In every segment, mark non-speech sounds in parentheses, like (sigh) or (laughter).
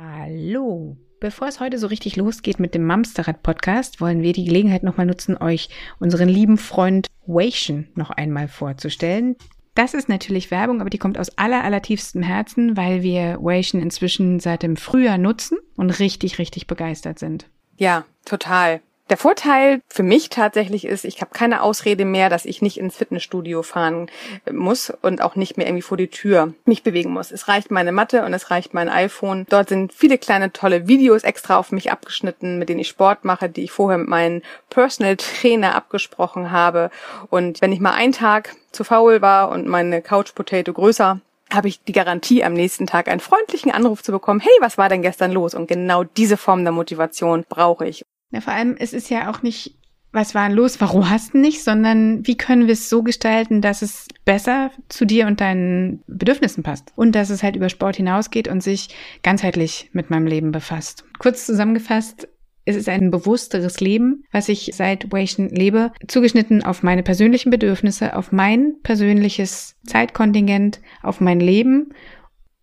Hallo. Bevor es heute so richtig losgeht mit dem Mamsterrad Podcast, wollen wir die Gelegenheit nochmal nutzen, euch unseren lieben Freund Wation noch einmal vorzustellen. Das ist natürlich Werbung, aber die kommt aus aller, allertiefstem Herzen, weil wir Wation inzwischen seit dem Frühjahr nutzen und richtig, richtig begeistert sind. Ja, total. Der Vorteil für mich tatsächlich ist, ich habe keine Ausrede mehr, dass ich nicht ins Fitnessstudio fahren muss und auch nicht mehr irgendwie vor die Tür mich bewegen muss. Es reicht meine Matte und es reicht mein iPhone. Dort sind viele kleine tolle Videos extra auf mich abgeschnitten, mit denen ich Sport mache, die ich vorher mit meinem Personal Trainer abgesprochen habe. Und wenn ich mal einen Tag zu faul war und meine Couch Potato größer habe ich die Garantie, am nächsten Tag einen freundlichen Anruf zu bekommen, hey, was war denn gestern los? Und genau diese Form der Motivation brauche ich. Ja, vor allem, es ist ja auch nicht, was war denn los, warum hast du nicht, sondern wie können wir es so gestalten, dass es besser zu dir und deinen Bedürfnissen passt. Und dass es halt über Sport hinausgeht und sich ganzheitlich mit meinem Leben befasst. Kurz zusammengefasst, es ist ein bewussteres Leben, was ich seit Wation lebe, zugeschnitten auf meine persönlichen Bedürfnisse, auf mein persönliches Zeitkontingent, auf mein Leben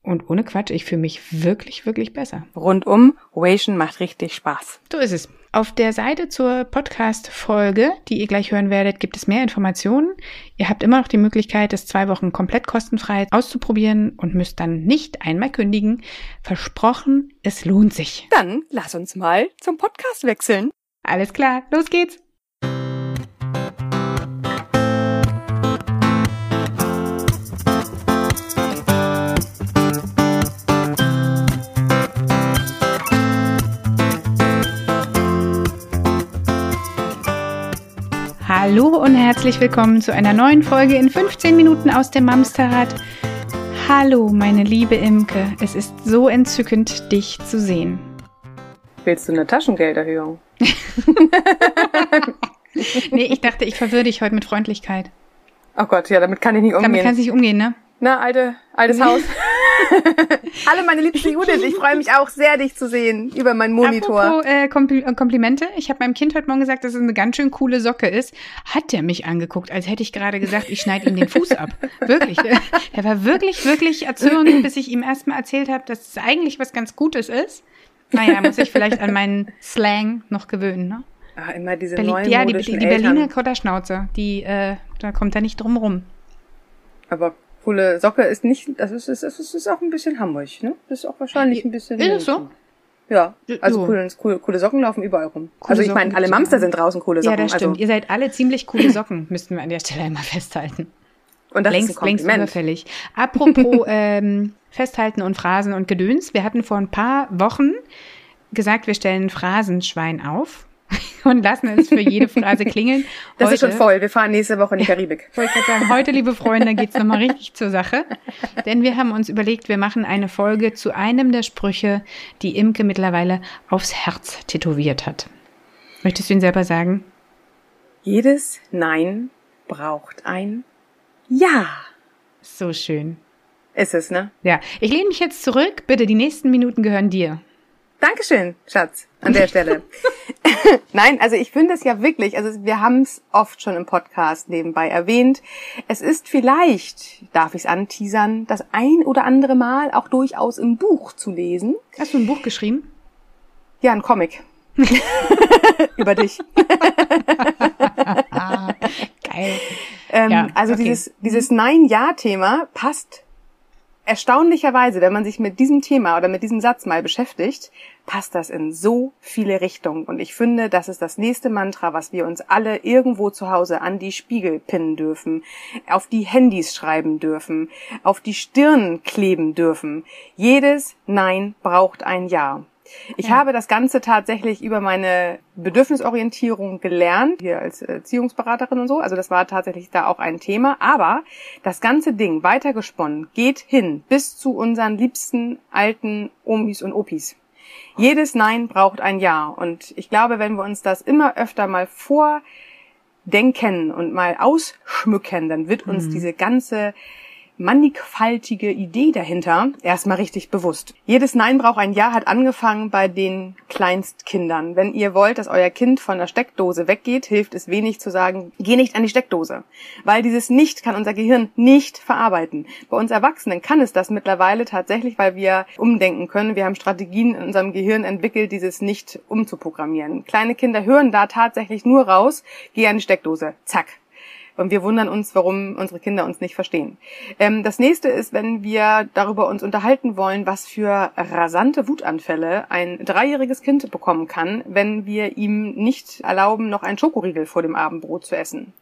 und ohne Quatsch, ich fühle mich wirklich, wirklich besser. Rundum, Wation macht richtig Spaß. So ist es. Auf der Seite zur Podcast-Folge, die ihr gleich hören werdet, gibt es mehr Informationen. Ihr habt immer noch die Möglichkeit, es zwei Wochen komplett kostenfrei auszuprobieren und müsst dann nicht einmal kündigen. Versprochen, es lohnt sich. Dann lass uns mal zum Podcast wechseln. Alles klar, los geht's. Hallo und herzlich willkommen zu einer neuen Folge in 15 Minuten aus dem Mamsterrad. Hallo, meine liebe Imke, es ist so entzückend, dich zu sehen. Willst du eine Taschengelderhöhung? (laughs) nee, ich dachte, ich verwirre dich heute mit Freundlichkeit. Oh Gott, ja, damit kann ich nicht umgehen. Damit kannst du nicht umgehen, ne? Na, alte, altes (laughs) Haus. (laughs) Hallo meine liebste Judith, ich freue mich auch sehr, dich zu sehen über meinen Monitor. Apropos, äh, Kompl Komplimente. Ich habe meinem Kind heute Morgen gesagt, dass es eine ganz schön coole Socke ist. Hat der mich angeguckt, als hätte ich gerade gesagt, ich schneide ihm den Fuß ab. Wirklich. (laughs) Er war wirklich, wirklich erzürnt, bis ich ihm erstmal erzählt habe, dass es eigentlich was ganz Gutes ist. Naja, muss ich vielleicht an meinen Slang noch gewöhnen, ne? Ah, immer diese Berlin, neuen Ja, die, die, die Berliner Kotterschnauze, die, äh, da kommt er nicht drum rum. Aber coole Socke ist nicht, das ist, das ist, das ist auch ein bisschen Hamburg, ne? Das ist auch wahrscheinlich ein bisschen. Ist das so? Ja, also coole, coole, coole Socken laufen überall rum. Coole also ich meine, alle Mamster sind draußen coole Socken. Ja, das stimmt. Also Ihr seid alle ziemlich coole Socken, (laughs) müssten wir an der Stelle einmal festhalten. Und das längst, ist ein längst überfällig. Apropos (laughs) ähm, Festhalten und Phrasen und Gedöns. Wir hatten vor ein paar Wochen gesagt, wir stellen Phrasenschwein auf (laughs) und lassen es für jede Phrase (laughs) klingeln. Das heute, ist schon voll. Wir fahren nächste Woche in die Karibik. Wollte ich sagen, heute, liebe Freunde, geht's nochmal richtig zur Sache. Denn wir haben uns überlegt, wir machen eine Folge zu einem der Sprüche, die Imke mittlerweile aufs Herz tätowiert hat. Möchtest du ihn selber sagen? Jedes Nein braucht ein Ja. So schön. Ist es, ne? Ja. Ich lehne mich jetzt zurück. Bitte, die nächsten Minuten gehören dir. Dankeschön, Schatz, an der Stelle. (laughs) Nein, also ich finde es ja wirklich, also wir haben es oft schon im Podcast nebenbei erwähnt. Es ist vielleicht, darf ich es anteasern, das ein oder andere Mal auch durchaus im Buch zu lesen. Hast du ein Buch geschrieben? Ja, ein Comic. (laughs) Über dich. (laughs) Geil. Ähm, ja, also okay. dieses, dieses Nein-Ja-Thema passt erstaunlicherweise, wenn man sich mit diesem Thema oder mit diesem Satz mal beschäftigt, passt das in so viele Richtungen. Und ich finde, das ist das nächste Mantra, was wir uns alle irgendwo zu Hause an die Spiegel pinnen dürfen, auf die Handys schreiben dürfen, auf die Stirn kleben dürfen. Jedes Nein braucht ein Ja. Ich ja. habe das Ganze tatsächlich über meine Bedürfnisorientierung gelernt, hier als Erziehungsberaterin und so. Also das war tatsächlich da auch ein Thema. Aber das ganze Ding weitergesponnen geht hin bis zu unseren liebsten alten Omis und Opis. Jedes Nein braucht ein Ja. Und ich glaube, wenn wir uns das immer öfter mal vordenken und mal ausschmücken, dann wird uns mhm. diese ganze mannigfaltige Idee dahinter erstmal richtig bewusst. Jedes Nein braucht ein Ja hat angefangen bei den Kleinstkindern. Wenn ihr wollt, dass euer Kind von der Steckdose weggeht, hilft es wenig zu sagen, geh nicht an die Steckdose. Weil dieses Nicht kann unser Gehirn nicht verarbeiten. Bei uns Erwachsenen kann es das mittlerweile tatsächlich, weil wir umdenken können. Wir haben Strategien in unserem Gehirn entwickelt, dieses Nicht umzuprogrammieren. Kleine Kinder hören da tatsächlich nur raus, geh an die Steckdose. Zack, und wir wundern uns, warum unsere Kinder uns nicht verstehen. Ähm, das nächste ist, wenn wir darüber uns unterhalten wollen, was für rasante Wutanfälle ein dreijähriges Kind bekommen kann, wenn wir ihm nicht erlauben, noch ein Schokoriegel vor dem Abendbrot zu essen.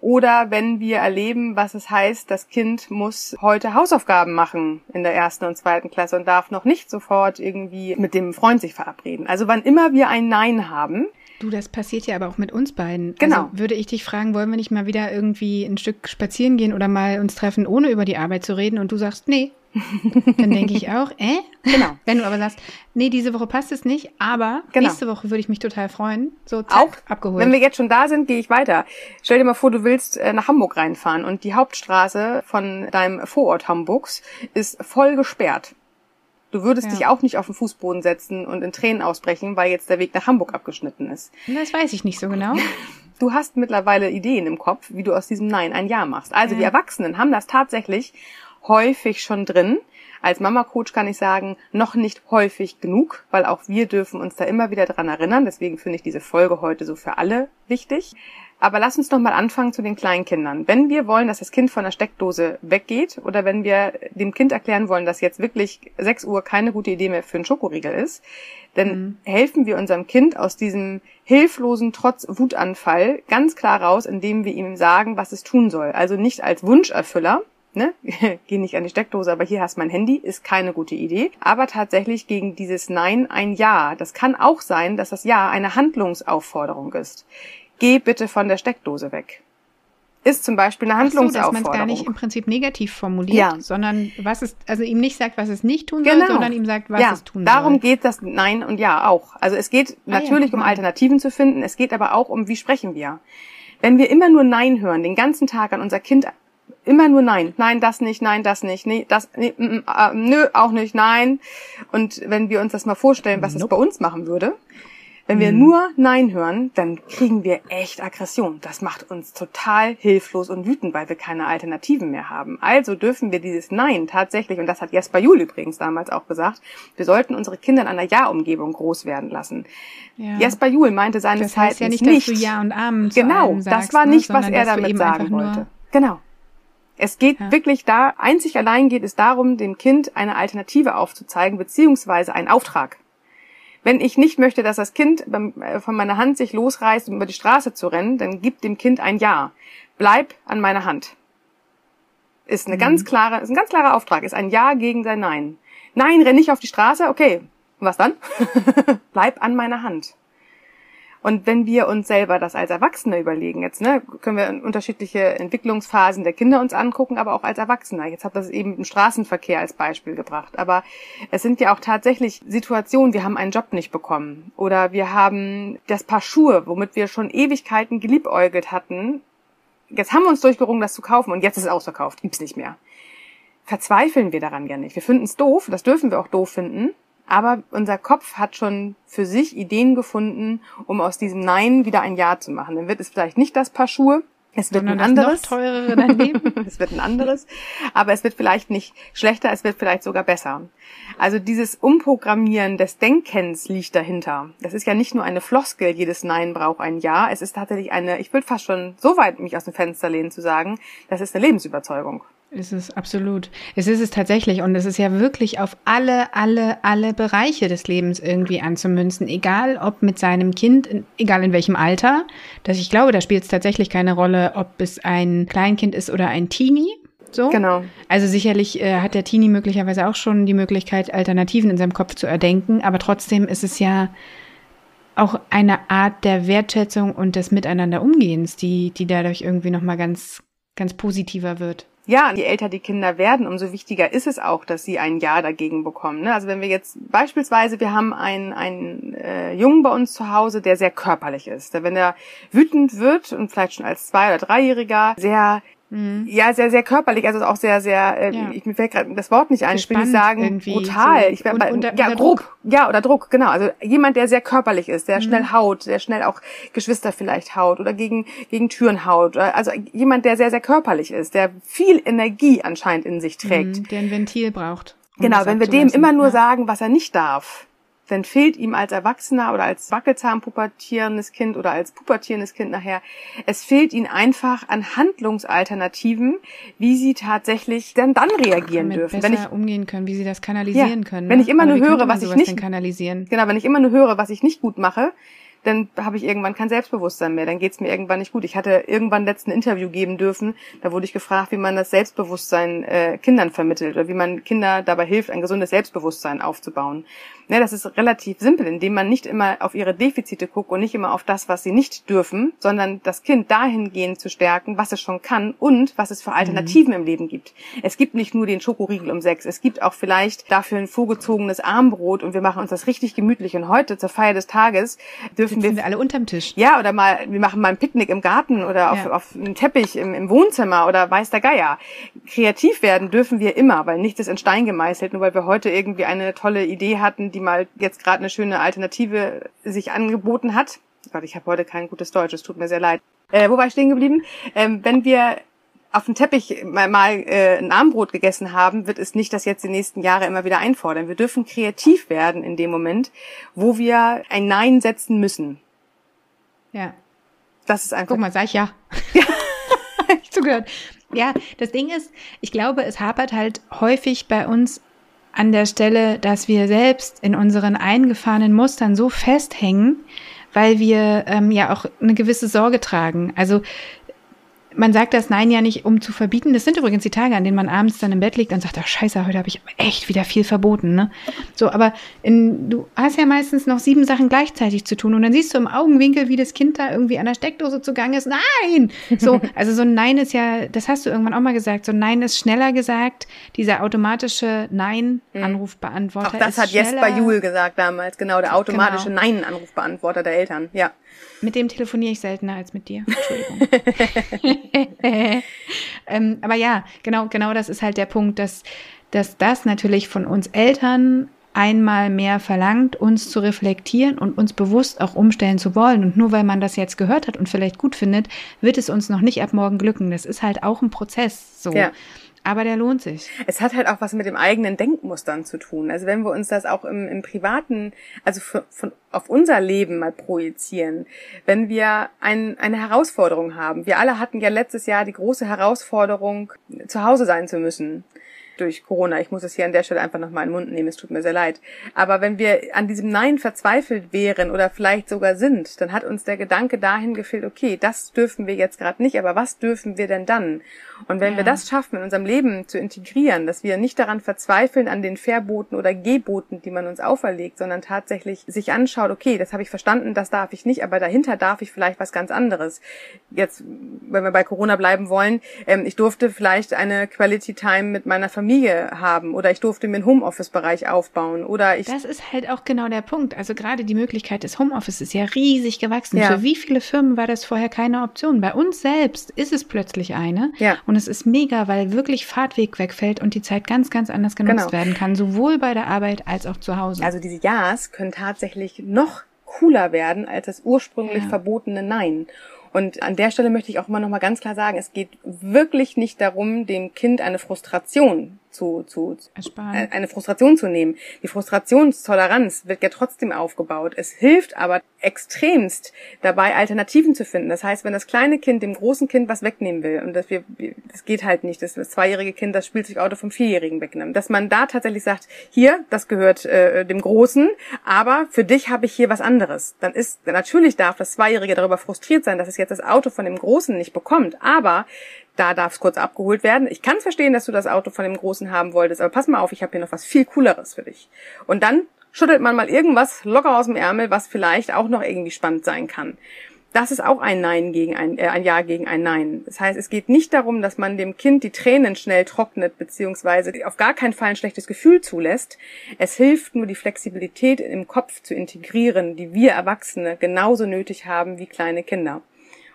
Oder wenn wir erleben, was es heißt, das Kind muss heute Hausaufgaben machen in der ersten und zweiten Klasse und darf noch nicht sofort irgendwie mit dem Freund sich verabreden. Also wann immer wir ein Nein haben, Du, das passiert ja aber auch mit uns beiden. Genau. Also würde ich dich fragen, wollen wir nicht mal wieder irgendwie ein Stück spazieren gehen oder mal uns treffen, ohne über die Arbeit zu reden? Und du sagst, nee. (laughs) Dann denke ich auch, äh? Genau. (laughs) Wenn du aber sagst, nee, diese Woche passt es nicht, aber Genau. nächste Woche würde ich mich total freuen. So, zack, auch abgeholt. wenn wir jetzt schon da sind, gehe ich weiter. Stell dir mal vor, du willst äh, nach Hamburg reinfahren und die Hauptstraße von deinem Vorort Hamburgs ist voll gesperrt. Du würdest Ja. dich auch nicht auf den Fußboden setzen und in Tränen ausbrechen, weil jetzt der Weg nach Hamburg abgeschnitten ist. das weiß ich nicht so genau. (laughs) Du hast mittlerweile Ideen im Kopf, wie du aus diesem Nein ein Ja machst. Also Ja. wir Erwachsenen haben das tatsächlich häufig schon drin. Als Mama-Coach kann ich sagen, noch nicht häufig genug, weil auch wir dürfen uns da immer wieder dran erinnern. Deswegen finde ich diese Folge heute so für alle wichtig. Aber lass uns noch mal anfangen zu den Kleinkindern. Wenn wir wollen, dass das Kind von der Steckdose weggeht oder wenn wir dem Kind erklären wollen, dass jetzt wirklich 6 Uhr keine gute Idee mehr für einen Schokoriegel ist, dann helfen wir unserem Kind aus diesem hilflosen trotz Wutanfall ganz klar raus, indem wir ihm sagen, was es tun soll. Also nicht als Wunscherfüller, ne? (laughs) geh nicht an die Steckdose, aber hier hast mein Handy, ist keine gute Idee. Aber tatsächlich gegen dieses Nein ein Ja. Das kann auch sein, dass das Ja eine Handlungsaufforderung ist. Geh bitte von der Steckdose weg. Ist zum Beispiel eine Ach so, dass man es Handlungsaufforderung. gar nicht im Prinzip negativ formuliert, Ja. sondern was es, also ihm nicht sagt, was es nicht tun soll, Genau. sondern ihm sagt, was ja, es tun darum soll. geht das Nein und Ja auch. Also es geht Ah ja, natürlich guck um. Alternativen zu finden, es geht aber auch um, wie sprechen wir. Wenn wir immer nur Nein hören, den ganzen Tag an unser Kind immer nur Nein, nein, das nicht, nein, das nicht, nee, das, nee, mm, mm, äh, nö, auch nicht, nein. Und wenn wir uns das mal vorstellen, was Nope. bei uns machen würde, wenn wir nur Nein hören, dann kriegen wir echt Aggression. Das macht uns total hilflos und wütend, weil wir keine Alternativen mehr haben. Also dürfen wir dieses Nein tatsächlich, und das hat Jesper Juhl übrigens damals auch gesagt, wir sollten unsere Kinder in einer Ja-Umgebung groß werden lassen. Ja. Jesper Juhl meinte seines Das heißt ja Zeichens nicht, dass nicht du Ja und Amen zu Genau, allem sagst, das war ne, nicht, was sondern er damit sagen wollte. Genau. Es geht Ja. wirklich da, einzig allein geht es darum, dem Kind eine Alternative aufzuzeigen, beziehungsweise einen Auftrag. Wenn ich nicht möchte, dass das Kind äh, von meiner Hand sich losreißt, um über die Straße zu rennen, dann gib dem Kind ein Ja. Bleib an meiner Hand. Ist eine ganz klare, ist ein ganz klarer Auftrag, ist ein Ja gegen sein Nein. Nein, renn nicht auf die Straße, okay. Und was dann? (laughs) Bleib an meiner Hand. Und wenn wir uns selber das als Erwachsene überlegen, jetzt ne, können wir unterschiedliche Entwicklungsphasen der Kinder uns angucken, aber auch als Erwachsener. Jetzt habe das eben im Straßenverkehr als Beispiel gebracht. Aber es sind ja auch tatsächlich Situationen, wir haben einen Job nicht bekommen oder wir haben das Paar Schuhe, womit wir schon Ewigkeiten geliebäugelt hatten. Jetzt haben wir uns durchgerungen, das zu kaufen und jetzt ist es ausverkauft, gibt's nicht mehr. Verzweifeln wir daran ja nicht. Wir finden es doof, das dürfen wir auch doof finden. Aber unser Kopf hat schon für sich Ideen gefunden, um aus diesem Nein wieder ein Ja zu machen. Dann wird es vielleicht nicht das Paar Schuhe, es wird sondern ein anderes. teurere (laughs) daneben. es wird ein anderes, aber es wird vielleicht nicht schlechter, es wird vielleicht sogar besser. Also dieses Umprogrammieren des Denkens liegt dahinter. Das ist ja nicht nur eine Floskel, jedes Nein braucht ein Ja. Es ist tatsächlich eine, ich würde fast schon so weit mich aus dem Fenster lehnen zu sagen, das ist eine Lebensüberzeugung. Es ist absolut. Es ist es tatsächlich und es ist ja wirklich auf alle, alle, alle Bereiche des Lebens irgendwie anzumünzen, egal ob mit seinem Kind, in- egal in welchem Alter. Das, ich glaube, da spielt es tatsächlich keine Rolle, ob es ein Kleinkind ist oder ein Teenie. So. Genau. Also sicherlich äh, hat der Teenie möglicherweise auch schon die Möglichkeit, Alternativen in seinem Kopf zu erdenken, aber trotzdem ist es ja auch eine Art der Wertschätzung und des Miteinanderumgehens, die, die dadurch irgendwie nochmal ganz, ganz positiver wird. Ja, je älter die Kinder werden, umso wichtiger ist es auch, dass sie ein Ja dagegen bekommen. ne? Also wenn wir jetzt beispielsweise, wir haben einen, einen äh, Jungen bei uns zu Hause, der sehr körperlich ist. Wenn er wütend wird und vielleicht schon als zwei- oder dreijähriger sehr mhm. ja sehr, sehr körperlich, also auch sehr, sehr, äh, ja. ich, mir fällt gerade das Wort nicht ein, ich will nicht sagen brutal. So. Ich und, unter, ja, unter grob. Druck. Ja, oder Druck, genau. Also jemand, der sehr körperlich ist, der mhm. schnell haut, der schnell auch Geschwister vielleicht haut oder gegen, gegen Türen haut. Also jemand, der sehr, sehr körperlich ist, der viel Energie anscheinend in sich trägt. Mhm, der ein Ventil braucht. genau, wenn wir dem immer nur ja. sagen, was er nicht darf, dann fehlt ihm als Erwachsener oder als Wackelzahn pubertierendes Kind oder als pubertierendes Kind nachher, es fehlt ihnen einfach an Handlungsalternativen, wie sie tatsächlich dann dann reagieren Damit dürfen. Besser wenn ich umgehen können, wie sie das kanalisieren ja, können. Wenn ne? ich immer nur höre, was ich nicht kanalisieren. Genau, wenn ich immer nur höre, was ich nicht gut mache, dann habe ich irgendwann kein Selbstbewusstsein mehr, dann geht's mir irgendwann nicht gut. Ich hatte irgendwann letzten Interview geben dürfen, da wurde ich gefragt, wie man das Selbstbewusstsein äh, Kindern vermittelt oder wie man Kinder dabei hilft, ein gesundes Selbstbewusstsein aufzubauen. Ja, das ist relativ simpel, indem man nicht immer auf ihre Defizite guckt und nicht immer auf das, was sie nicht dürfen, sondern das Kind dahingehend zu stärken, was es schon kann und was es für Alternativen mhm. im Leben gibt. Es gibt nicht nur den Schokoriegel um sechs, es gibt auch vielleicht dafür ein vorgezogenes Armbrot und wir machen uns das richtig gemütlich und heute zur Feier des Tages dürfen Sitzen wir, wir alle unterm Tisch. Ja, oder mal, wir machen mal ein Picknick im Garten oder auf, ja. auf einem Teppich im, im Wohnzimmer oder weiß der Geier. Kreativ werden dürfen wir immer, weil nichts ist in Stein gemeißelt, nur weil wir heute irgendwie eine tolle Idee hatten, die mal jetzt gerade eine schöne Alternative sich angeboten hat. Gott, ich habe heute kein gutes Deutsch, es tut mir sehr leid. Äh, wo war ich stehen geblieben? Ähm, wenn wir auf dem Teppich mal, mal äh, ein Armbrot gegessen haben, wird es nicht das jetzt die nächsten Jahre immer wieder einfordern. Wir dürfen kreativ werden in dem Moment, wo wir ein Nein setzen müssen. Ja. Das ist einfach. Guck mal, sag ich ja. (laughs) Ja. (laughs) ich zugehört. Ja, das Ding ist, ich glaube, es hapert halt häufig bei uns an der Stelle, dass wir selbst in unseren eingefahrenen Mustern so festhängen, weil wir ähm, ja auch eine gewisse Sorge tragen. Also man sagt das Nein ja nicht, um zu verbieten. Das sind übrigens die Tage, an denen man abends dann im Bett liegt und sagt, ach scheiße, heute habe ich echt wieder viel verboten. Ne? So, aber in, du hast ja meistens noch sieben Sachen gleichzeitig zu tun und dann siehst du im Augenwinkel, wie das Kind da irgendwie an der Steckdose zugange ist. Nein! So, (laughs) also so ein Nein ist ja, das hast du irgendwann auch mal gesagt, so ein Nein ist schneller gesagt. Dieser automatische Nein-Anrufbeantworter. Auch das hat Jesper Juhl gesagt damals, genau, der automatische genau. Nein-Anrufbeantworter der Eltern, ja. Mit dem telefoniere ich seltener als mit dir. (laughs) Entschuldigung. (laughs) ähm, aber ja, genau, genau das ist halt der Punkt, dass, dass das natürlich von uns Eltern einmal mehr verlangt, uns zu reflektieren und uns bewusst auch umstellen zu wollen. Und nur weil man das jetzt gehört hat und vielleicht gut findet, wird es uns noch nicht ab morgen glücken. Das ist halt auch ein Prozess so. Ja. Aber der lohnt sich. Es hat halt auch was mit dem eigenen Denkmustern zu tun. Also wenn wir uns das auch im, im Privaten, also von, von, auf unser Leben mal projizieren, wenn wir ein, eine Herausforderung haben. Wir alle hatten ja letztes Jahr die große Herausforderung, zu Hause sein zu müssen durch Corona. Ich muss es hier an der Stelle einfach nochmal in den Mund nehmen, es tut mir sehr leid. Aber wenn wir an diesem Nein verzweifelt wären oder vielleicht sogar sind, dann hat uns der Gedanke dahin gefehlt, okay, das dürfen wir jetzt gerade nicht, aber was dürfen wir denn dann? Und wenn ja. wir das schaffen, in unserem Leben zu integrieren, dass wir nicht daran verzweifeln, an den Verboten oder Geboten, die man uns auferlegt, sondern tatsächlich sich anschaut, okay, das habe ich verstanden, das darf ich nicht, aber dahinter darf ich vielleicht was ganz anderes. Jetzt, wenn wir bei Corona bleiben wollen, ähm, ich durfte vielleicht eine Quality Time mit meiner Familie Familie haben oder ich durfte mir einen Homeoffice-Bereich aufbauen oder ich. Das ist halt auch genau der Punkt. Also gerade die Möglichkeit des Homeoffice ist ja riesig gewachsen. Ja. Für wie viele Firmen war das vorher keine Option? Bei uns selbst ist es plötzlich eine. Ja. Und es ist mega, weil wirklich Fahrtweg wegfällt und die Zeit ganz, ganz anders genutzt genau. werden kann, sowohl bei der Arbeit als auch zu Hause. Also diese Ja's können tatsächlich noch cooler werden als das ursprünglich ja. verbotene Nein. Und an der Stelle möchte ich auch mal noch mal ganz klar sagen, es geht wirklich nicht darum, dem Kind eine Frustration zu, zu Ersparen. Äh, eine Frustration zu nehmen. Die Frustrationstoleranz wird ja trotzdem aufgebaut. Es hilft aber extremst dabei, Alternativen zu finden. Das heißt, wenn das kleine Kind dem großen Kind was wegnehmen will und das, wir, das geht halt nicht, das, das zweijährige Kind das Spielzeugauto vom Vierjährigen wegnimmt, dass man da tatsächlich sagt, hier, das gehört äh, dem Großen, aber für dich habe ich hier was anderes. Dann ist natürlich darf das Zweijährige darüber frustriert sein, dass es jetzt das Auto von dem Großen nicht bekommt, aber da darf es kurz abgeholt werden. Ich kann verstehen, dass du das Auto von dem Großen haben wolltest, aber pass mal auf, ich habe hier noch was viel Cooleres für dich. Und dann schüttelt man mal irgendwas locker aus dem Ärmel, was vielleicht auch noch irgendwie spannend sein kann. Das ist auch ein Nein gegen ein, äh, ein Ja gegen ein Nein. Das heißt, es geht nicht darum, dass man dem Kind die Tränen schnell trocknet, beziehungsweise auf gar keinen Fall ein schlechtes Gefühl zulässt. Es hilft nur, die Flexibilität im Kopf zu integrieren, die wir Erwachsene genauso nötig haben wie kleine Kinder.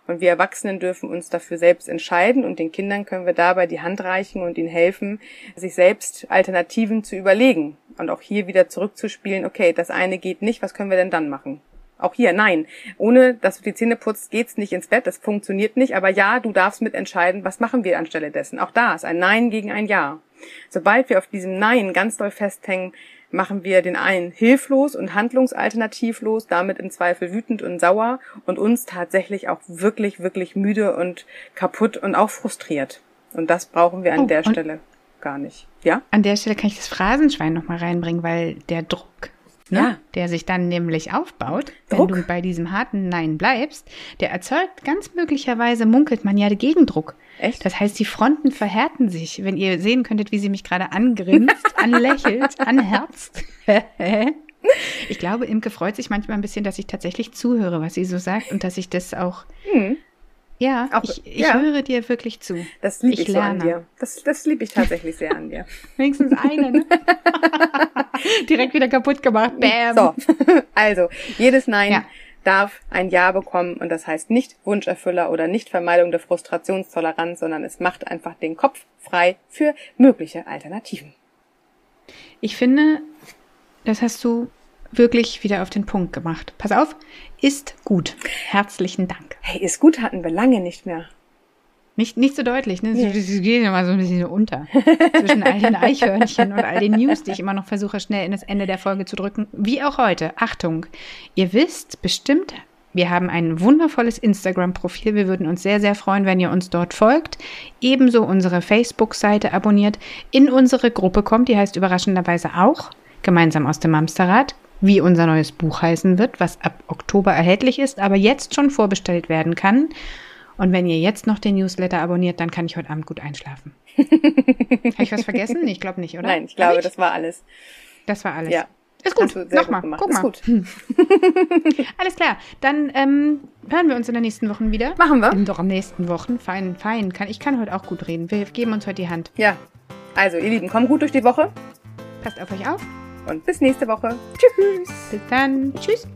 Und wir Erwachsenen dürfen uns dafür selbst entscheiden und den Kindern können wir dabei die Hand reichen und ihnen helfen, sich selbst Alternativen zu überlegen. Und auch hier wieder zurückzuspielen, okay, das eine geht nicht, was können wir denn dann machen? Auch hier, nein. Ohne dass du die Zähne putzt, geht's nicht ins Bett. Das funktioniert nicht. Aber ja, du darfst mitentscheiden, was machen wir anstelle dessen. Auch da ist ein Nein gegen ein Ja. Sobald wir auf diesem Nein ganz doll festhängen, machen wir den einen hilflos und handlungsalternativlos, damit im Zweifel wütend und sauer und uns tatsächlich auch wirklich, wirklich müde und kaputt und auch frustriert. Und das brauchen wir an oh, der Stelle gar nicht. Ja? An der Stelle kann ich das Phrasenschwein nochmal reinbringen, weil der Druck ne, ja. der sich dann nämlich aufbaut, Druck. wenn du bei diesem harten Nein bleibst, der erzeugt ganz möglicherweise, munkelt man ja, Gegendruck. Echt? Das heißt, die Fronten verhärten sich. Wenn ihr sehen könntet, wie sie mich gerade angrinst, (laughs) anlächelt, anherzt. (laughs) ich glaube, Imke freut sich manchmal ein bisschen, dass ich tatsächlich zuhöre, was sie so sagt und dass ich das auch hm. Ja, auch, ich, ich ja. höre dir wirklich zu. Das liebe ich, ich so an dir. Das, das liebe ich tatsächlich sehr an dir. (laughs) Wenigstens eine, ne? Direkt wieder kaputt gemacht. Bam. So, also, jedes Nein ja. Darf ein Ja bekommen und das heißt nicht Wunscherfüller oder nicht Vermeidung der Frustrationstoleranz, sondern es macht einfach den Kopf frei für mögliche Alternativen. Ich finde, das hast du wirklich wieder auf den Punkt gemacht. Pass auf, ist gut. Herzlichen Dank. Hey, ist gut hatten wir lange nicht mehr. Nicht, nicht so deutlich, ne? Nee. Sie gehen immer so ein bisschen unter. Zwischen all den Eichhörnchen und all den News, die ich immer noch versuche, schnell in das Ende der Folge zu drücken. Wie auch heute. Achtung. Ihr wisst bestimmt, wir haben ein wundervolles Instagram-Profil. Wir würden uns sehr, sehr freuen, wenn ihr uns dort folgt. Ebenso unsere Facebook-Seite abonniert. In unsere Gruppe kommt, die heißt überraschenderweise auch gemeinsam aus dem Amsterrad wie unser neues Buch heißen wird, was ab Oktober erhältlich ist, aber jetzt schon vorbestellt werden kann. Und wenn ihr jetzt noch den Newsletter abonniert, dann kann ich heute Abend gut einschlafen. (laughs) Habe ich was vergessen? Ich glaube nicht, oder? Nein, ich glaube, ich? das war alles. Das war alles. Ja. Ist gut. Nochmal. Guck mal. Gut. (laughs) Alles klar. Dann ähm, hören wir uns in der nächsten Woche wieder. Machen wir. In doch am nächsten Wochen. Fein, fein. Kann, ich kann heute auch gut reden. Wir geben uns heute die Hand. Ja. Also, ihr Lieben, kommt gut durch die Woche. Passt auf euch auf und bis nächste Woche. Tschüss. Bis dann. Tschüss.